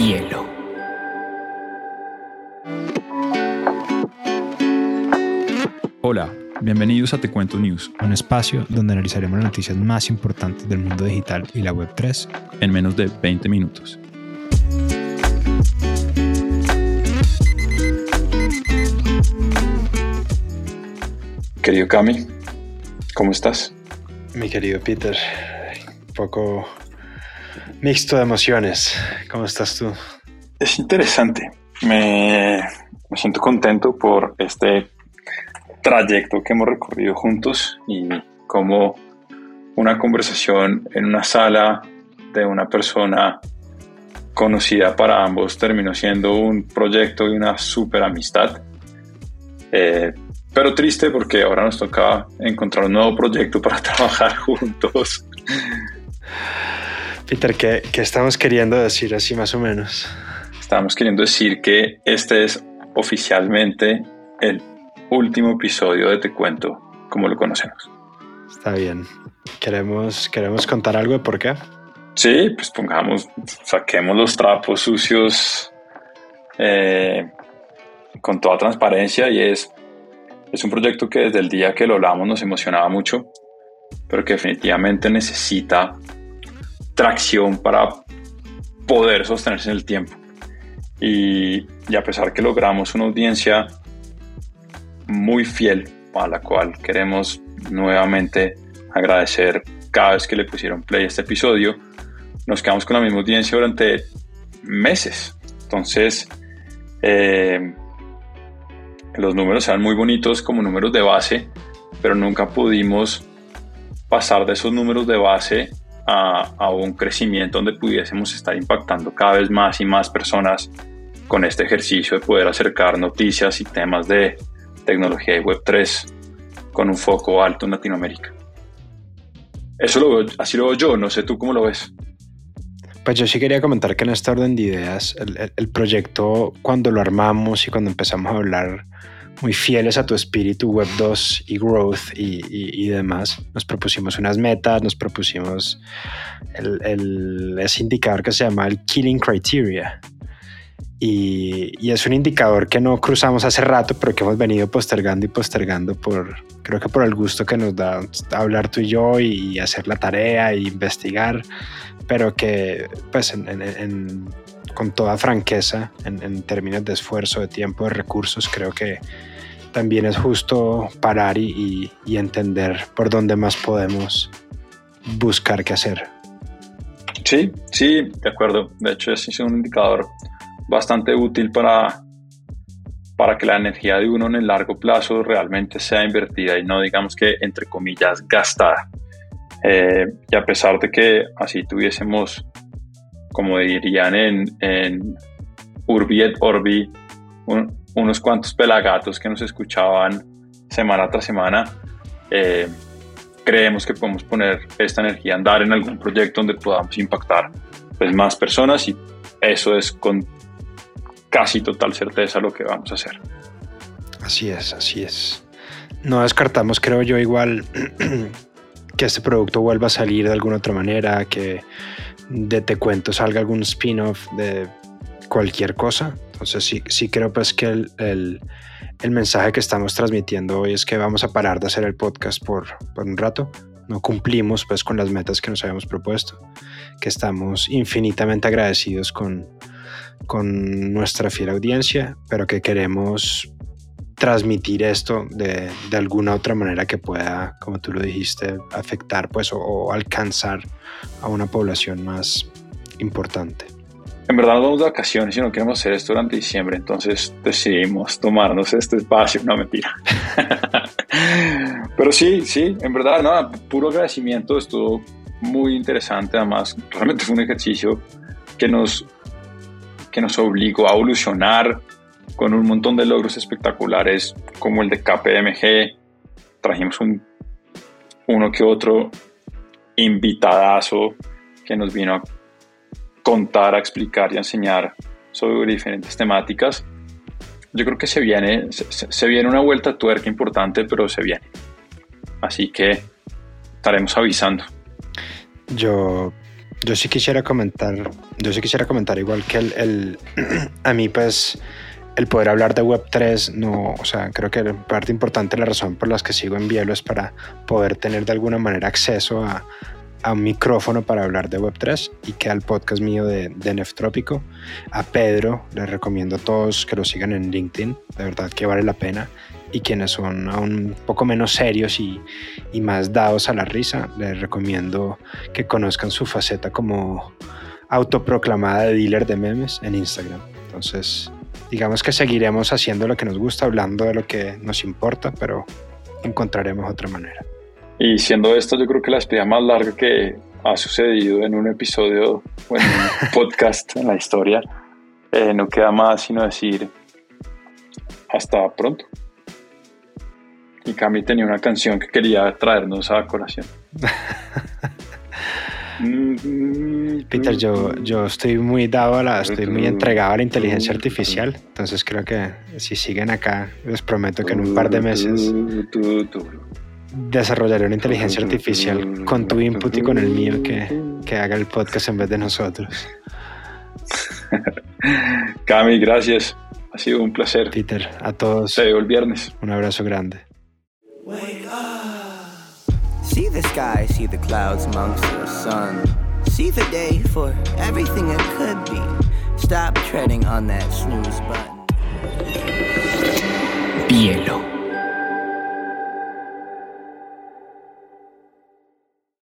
hielo. Hola, bienvenidos a Te Cuento News, un espacio donde analizaremos las noticias más importantes del mundo digital y la Web3 en menos de 20 minutos. Querido Cami, ¿cómo estás? Mi querido Peter, un poco mixto de emociones. ¿Cómo estás tú? Es interesante. Me, me siento contento por este trayecto que hemos recorrido juntos y como una conversación en una sala de una persona conocida para ambos terminó siendo un proyecto y una super amistad. Eh, pero triste porque ahora nos toca encontrar un nuevo proyecto para trabajar juntos. Peter, ¿qué, ¿qué, estamos queriendo decir así más o menos? Estamos queriendo decir que este es oficialmente el último episodio de Te Cuento como lo conocemos. Está bien. ¿Queremos, queremos contar algo de por qué? Sí, pues pongamos, saquemos los trapos sucios eh, con toda transparencia y es es un proyecto que desde el día que lo hablamos nos emocionaba mucho, pero que definitivamente necesita tracción para poder sostenerse en el tiempo. Y, y a pesar que logramos una audiencia muy fiel, a la cual queremos nuevamente agradecer cada vez que le pusieron play a este episodio, nos quedamos con la misma audiencia durante meses. Entonces, eh, los números eran muy bonitos como números de base, pero nunca pudimos pasar de esos números de base a, a, un crecimiento donde pudiésemos estar impactando cada vez más y más personas con este ejercicio de poder acercar noticias y temas de tecnología y Web3 con un foco alto en Latinoamérica. Eso lo veo, así lo veo yo, no sé tú cómo lo ves. Pues yo sí quería comentar que en esta orden de ideas, el, el proyecto, cuando lo armamos y cuando empezamos a hablar muy fieles a tu espíritu Web 2 y Growth y, y, y demás. Nos propusimos unas metas, nos propusimos el, el, ese indicador que se llama el Killing Criteria. Y, y, es un indicador que no cruzamos hace rato, pero que hemos venido postergando y postergando por, creo que por el gusto que nos da hablar tú y yo y hacer la tarea e investigar, pero que pues en, en, en con toda franqueza en, términos de esfuerzo, de tiempo, de recursos, creo que también es justo parar y entender por dónde más podemos buscar qué hacer. Sí, sí, de acuerdo. De hecho, ese es un indicador bastante útil para, para que la energía de uno en el largo plazo realmente sea invertida y no digamos que, entre comillas, gastada. Eh, y a pesar de que así tuviésemos como dirían en, en Urbi et Orbi, un, unos cuantos pelagatos que nos escuchaban semana tras semana. Eh, creemos que podemos poner esta energía a andar en algún proyecto donde podamos impactar pues, más personas y eso es con casi total certeza lo que vamos a hacer. Así es, así es. No descartamos, creo yo, igual que este producto vuelva a salir de alguna otra manera, que de Te Cuento salga algún spin-off de cualquier cosa. Entonces sí, sí creo pues que el, el, mensaje que estamos transmitiendo hoy es que vamos a parar de hacer el podcast por, por un rato. No cumplimos pues con las metas que nos habíamos propuesto, que estamos infinitamente agradecidos con, con nuestra fiel audiencia, pero que queremos transmitir esto de, de, alguna otra manera que pueda, como tú lo dijiste, afectar pues o, o alcanzar a una población más importante. En verdad no vamos de vacaciones y no queremos hacer esto durante diciembre, entonces decidimos tomarnos este espacio, no mentira. Pero sí, sí, en verdad, nada, puro agradecimiento, estuvo muy interesante, además realmente fue un ejercicio que nos, que nos obligó a evolucionar, con un montón de logros espectaculares como el de KPMG. Trajimos un, uno que otro invitadazo que nos vino a contar, a explicar y a enseñar sobre diferentes temáticas. Yo creo que se viene, se, se viene una vuelta a tuerca importante, pero se viene. Así que estaremos avisando. Yo Yo sí quisiera comentar, yo sí quisiera comentar igual que el, el a mí pues el poder hablar de Web3, no, o sea, creo que parte importante la razón por las que sigo en Bielo es para poder tener de alguna manera acceso a, a un micrófono para hablar de Web3 y que al podcast mío de, de Neftrópico. A Pedro les recomiendo a todos que lo sigan en LinkedIn, de verdad que vale la pena. Y quienes son un poco menos serios y, y más dados a la risa, les recomiendo que conozcan su faceta como autoproclamada de dealer de memes en Instagram. Entonces, digamos que seguiremos haciendo lo que nos gusta, hablando de lo que nos importa, pero encontraremos otra manera. Y siendo esto, yo creo que la espía más larga que ha sucedido en un episodio o en un podcast en la historia, eh, no queda más sino decir hasta pronto. Y Cami tenía una canción que quería traernos a colación. Peter, yo, yo estoy muy dado a la, estoy muy entregado a la inteligencia artificial, entonces creo que si siguen acá, les prometo que en un par de meses desarrollaré una inteligencia artificial con tu input y con el mío que, que haga el podcast en vez de nosotros. Cami, gracias. Ha sido un placer. Peter, a todos. Veo el viernes. Un abrazo grande. See the sky, see the clouds amongst the sun. See the day for everything it could be. Stop treading on that snooze button. Bielo.